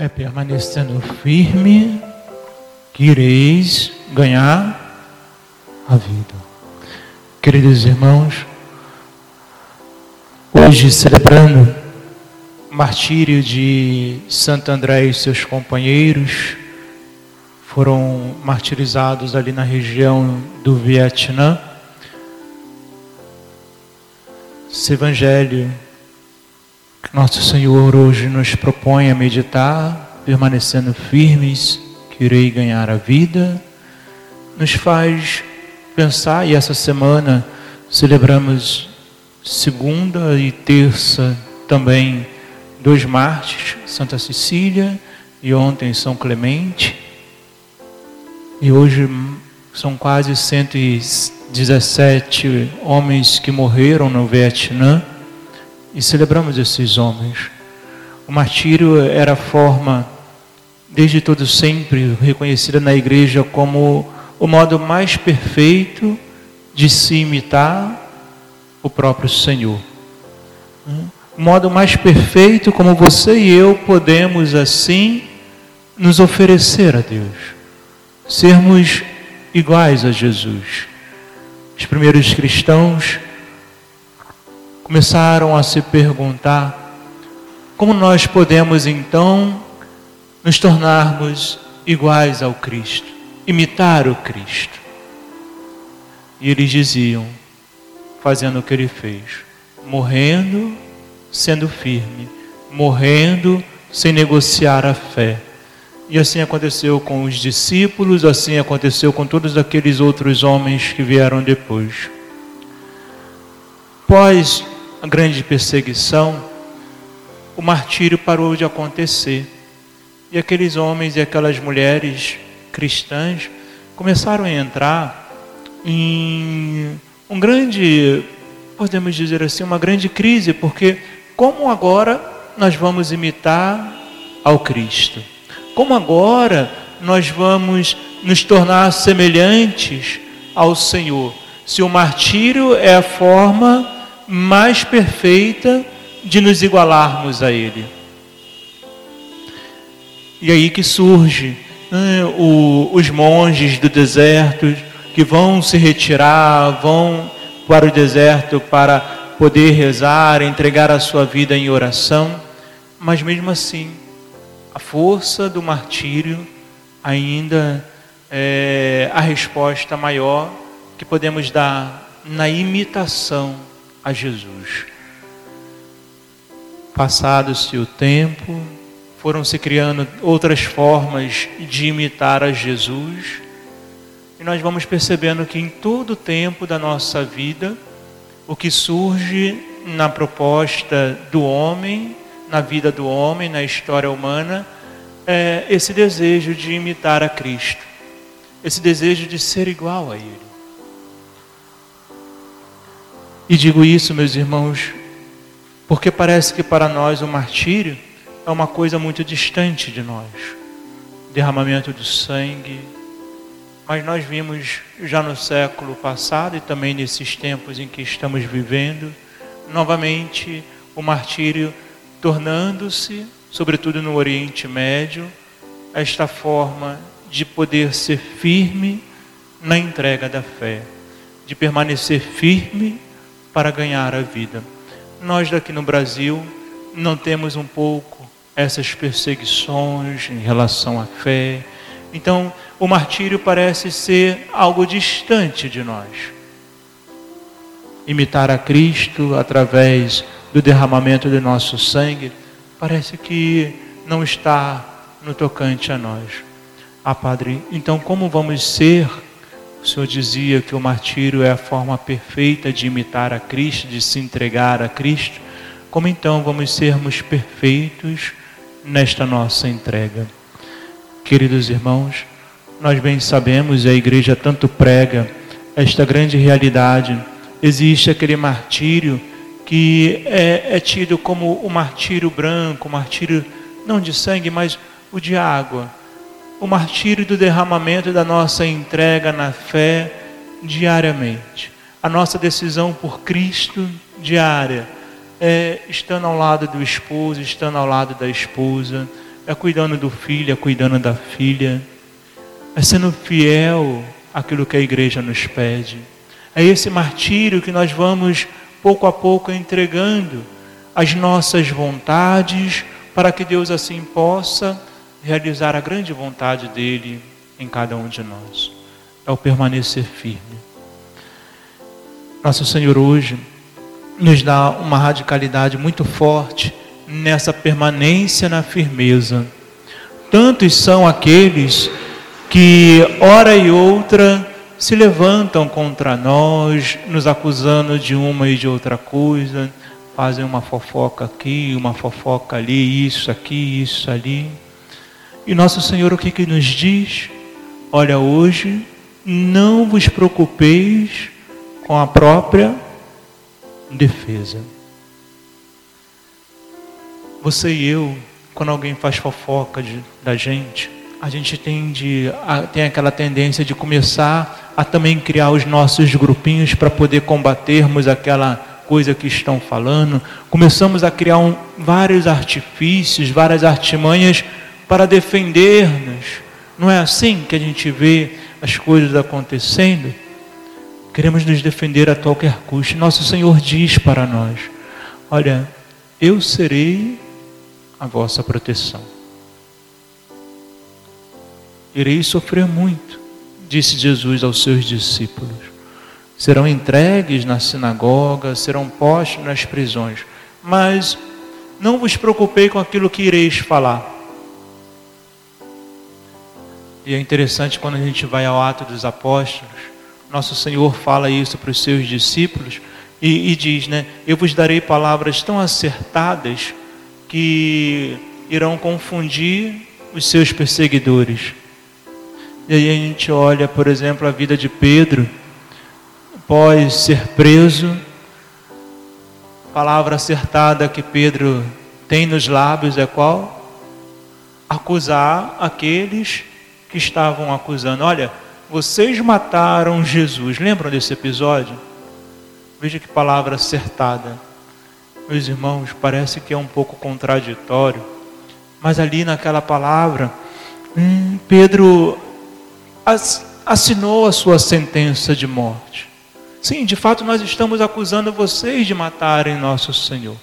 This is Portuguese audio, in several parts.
É permanecendo firme que ireis ganhar a vida. Queridos irmãos, hoje celebrando o martírio de Santo André e seus companheiros, foram martirizados ali na região do Vietnã. Esse evangelho nosso Senhor hoje nos propõe a meditar, permanecendo firmes, que irei ganhar a vida, nos faz pensar, e essa semana celebramos segunda e terça também dois mártires, Santa Cecília e ontem São Clemente. E hoje são quase 117 homens que morreram no Vietnã e celebramos esses homens. O martírio era a forma, desde todo sempre, reconhecida na igreja como o modo mais perfeito de se imitar o próprio Senhor. O modo mais perfeito como você e eu podemos assim nos oferecer a Deus. Sermos iguais a Jesus. Os primeiros cristãos começaram a se perguntar como nós podemos então nos tornarmos iguais ao Cristo, imitar o Cristo. E eles diziam, fazendo o que ele fez, morrendo, sendo firme, morrendo sem negociar a fé. E assim aconteceu com os discípulos, assim aconteceu com todos aqueles outros homens que vieram depois. Após a grande perseguição, o martírio parou de acontecer. E aqueles homens e aquelas mulheres cristãs começaram a entrar em um grande, podemos dizer assim, uma grande crise, porque como agora nós vamos imitar ao Cristo? Como agora nós vamos nos tornar semelhantes ao Senhor? Se o martírio é a forma mais perfeita de nos igualarmos a Ele. E aí que surge né, o, os monges do deserto que vão se retirar, vão para o deserto para poder rezar, entregar a sua vida em oração, mas mesmo assim, a força do martírio ainda é a resposta maior que podemos dar na imitação a Jesus. Passado-se o tempo, foram se criando outras formas de imitar a Jesus, e nós vamos percebendo que em todo o tempo da nossa vida, o que surge na proposta do homem, na vida do homem, na história humana, é esse desejo de imitar a Cristo, esse desejo de ser igual a Ele. E digo isso, meus irmãos, porque parece que para nós o martírio é uma coisa muito distante de nós derramamento do sangue. Mas nós vimos já no século passado e também nesses tempos em que estamos vivendo, novamente o martírio tornando-se, sobretudo no Oriente Médio, esta forma de poder ser firme na entrega da fé, de permanecer firme para ganhar a vida. Nós daqui no Brasil não temos um pouco essas perseguições em relação à fé. Então, o martírio parece ser algo distante de nós. Imitar a Cristo através do derramamento do nosso sangue parece que não está no tocante a nós. Ah, Padre, então como vamos ser o Senhor dizia que o martírio é a forma perfeita de imitar a Cristo, de se entregar a Cristo. Como então vamos sermos perfeitos nesta nossa entrega? Queridos irmãos, nós bem sabemos, e a igreja tanto prega esta grande realidade. Existe aquele martírio que é, é tido como o martírio branco, o martírio não de sangue, mas o de água o martírio do derramamento da nossa entrega na fé diariamente. A nossa decisão por Cristo diária, é, estando ao lado do esposo, estando ao lado da esposa, é cuidando do filho, é cuidando da filha, é sendo fiel àquilo que a igreja nos pede. É esse martírio que nós vamos pouco a pouco entregando as nossas vontades para que Deus assim possa realizar a grande vontade dele em cada um de nós. É o permanecer firme. Nosso Senhor hoje nos dá uma radicalidade muito forte nessa permanência na firmeza. Tantos são aqueles que, hora e outra, se levantam contra nós, nos acusando de uma e de outra coisa, fazem uma fofoca aqui, uma fofoca ali, isso aqui, isso ali. E nosso Senhor o que, que nos diz? Olha, hoje não vos preocupeis com a própria defesa. Você e eu, quando alguém faz fofoca de, da gente, a gente tende a, tem aquela tendência de começar a também criar os nossos grupinhos para poder combatermos aquela coisa que estão falando. Começamos a criar um, vários artifícios, várias artimanhas para defender-nos. Não é assim que a gente vê as coisas acontecendo? Queremos nos defender a qualquer custo. Nosso Senhor diz para nós: Olha, eu serei a vossa proteção. Irei sofrer muito, disse Jesus aos seus discípulos. Serão entregues na sinagoga, serão postos nas prisões, mas não vos preocupei com aquilo que ireis falar e é interessante quando a gente vai ao Ato dos Apóstolos, nosso Senhor fala isso para os seus discípulos e, e diz, né? Eu vos darei palavras tão acertadas que irão confundir os seus perseguidores. E aí a gente olha, por exemplo, a vida de Pedro, após ser preso, palavra acertada que Pedro tem nos lábios é qual? Acusar aqueles que estavam acusando: Olha, vocês mataram Jesus. Lembram desse episódio? Veja que palavra acertada. Meus irmãos, parece que é um pouco contraditório, mas ali naquela palavra, hum, Pedro assinou a sua sentença de morte. Sim, de fato, nós estamos acusando vocês de matarem nosso Senhor.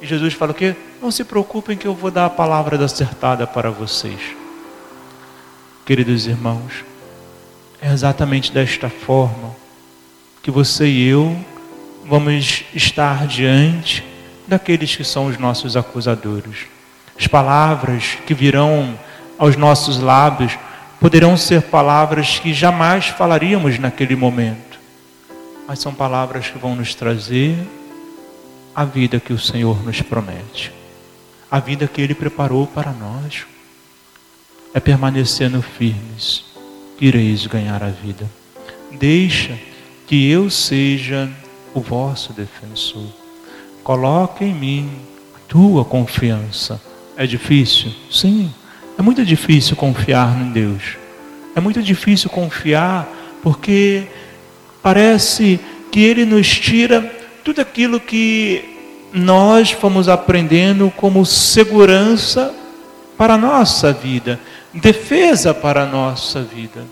E Jesus fala o quê? Não se preocupem que eu vou dar a palavra acertada para vocês. Queridos irmãos, é exatamente desta forma que você e eu vamos estar diante daqueles que são os nossos acusadores. As palavras que virão aos nossos lábios poderão ser palavras que jamais falaríamos naquele momento, mas são palavras que vão nos trazer a vida que o Senhor nos promete, a vida que Ele preparou para nós. É permanecendo firmes, ireis ganhar a vida. Deixa que eu seja o vosso defensor. Coloque em mim a tua confiança. É difícil? Sim, é muito difícil confiar em Deus. É muito difícil confiar porque parece que Ele nos tira tudo aquilo que nós fomos aprendendo como segurança para a nossa vida, defesa para a nossa vida.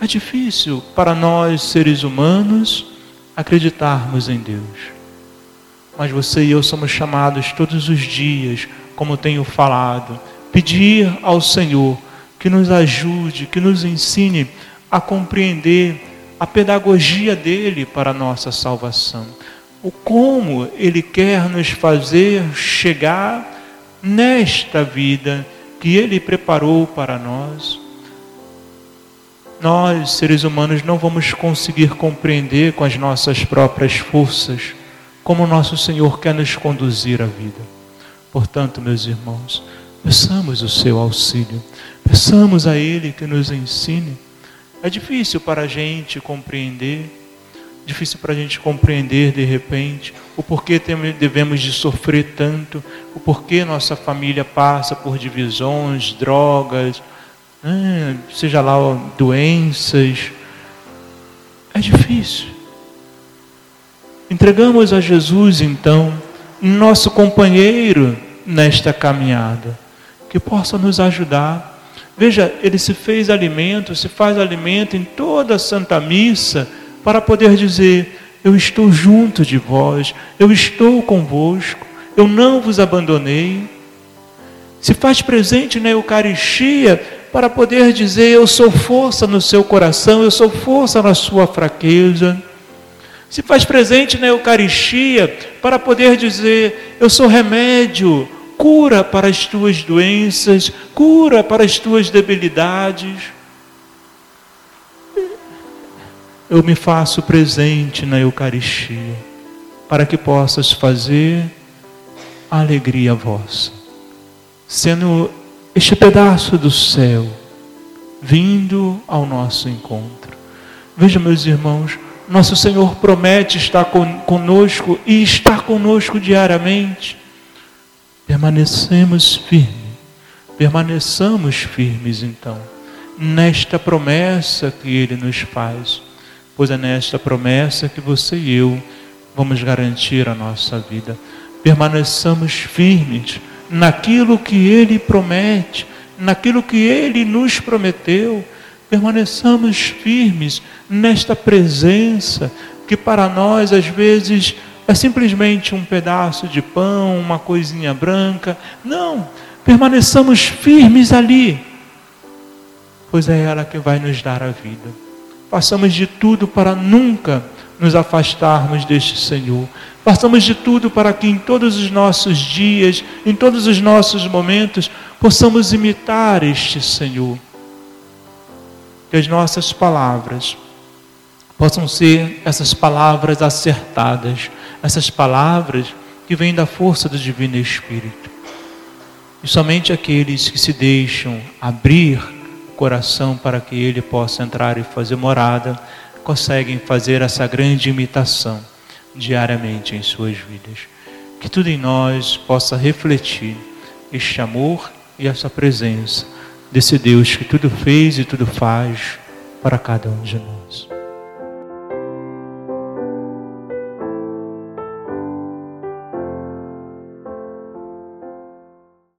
É difícil para nós, seres humanos, acreditarmos em Deus. Mas você e eu somos chamados todos os dias, como tenho falado, pedir ao Senhor que nos ajude, que nos ensine a compreender a pedagogia dele para a nossa salvação. O como ele quer nos fazer chegar nesta vida que ele preparou para nós. Nós, seres humanos, não vamos conseguir compreender com as nossas próprias forças como nosso Senhor quer nos conduzir à vida. Portanto, meus irmãos, peçamos o seu auxílio, peçamos a Ele que nos ensine é difícil para a gente compreender, difícil para a gente compreender de repente o porquê devemos de sofrer tanto, o porquê nossa família passa por divisões, drogas, né, seja lá doenças. É difícil. Entregamos a Jesus então nosso companheiro nesta caminhada, que possa nos ajudar. Veja, ele se fez alimento, se faz alimento em toda a Santa Missa para poder dizer: Eu estou junto de vós, eu estou convosco, eu não vos abandonei. Se faz presente na Eucaristia para poder dizer: Eu sou força no seu coração, eu sou força na sua fraqueza. Se faz presente na Eucaristia para poder dizer: Eu sou remédio, cura para as tuas doenças, cura para as tuas debilidades. Eu me faço presente na Eucaristia para que possas fazer a alegria vossa, sendo este pedaço do céu vindo ao nosso encontro. Veja, meus irmãos, nosso Senhor promete estar conosco e está conosco diariamente. Permanecemos firmes, permaneçamos firmes então, nesta promessa que Ele nos faz, pois é nesta promessa que você e eu vamos garantir a nossa vida. Permaneçamos firmes naquilo que Ele promete, naquilo que Ele nos prometeu. Permaneçamos firmes nesta presença que para nós às vezes é simplesmente um pedaço de pão, uma coisinha branca. Não, permaneçamos firmes ali, pois é ela que vai nos dar a vida. Façamos de tudo para nunca nos afastarmos deste Senhor. Façamos de tudo para que em todos os nossos dias, em todos os nossos momentos, possamos imitar este Senhor. Que as nossas palavras possam ser essas palavras acertadas, essas palavras que vêm da força do Divino Espírito. E somente aqueles que se deixam abrir coração para que ele possa entrar e fazer morada, conseguem fazer essa grande imitação diariamente em suas vidas. Que tudo em nós possa refletir este amor e essa presença desse Deus que tudo fez e tudo faz para cada um de nós.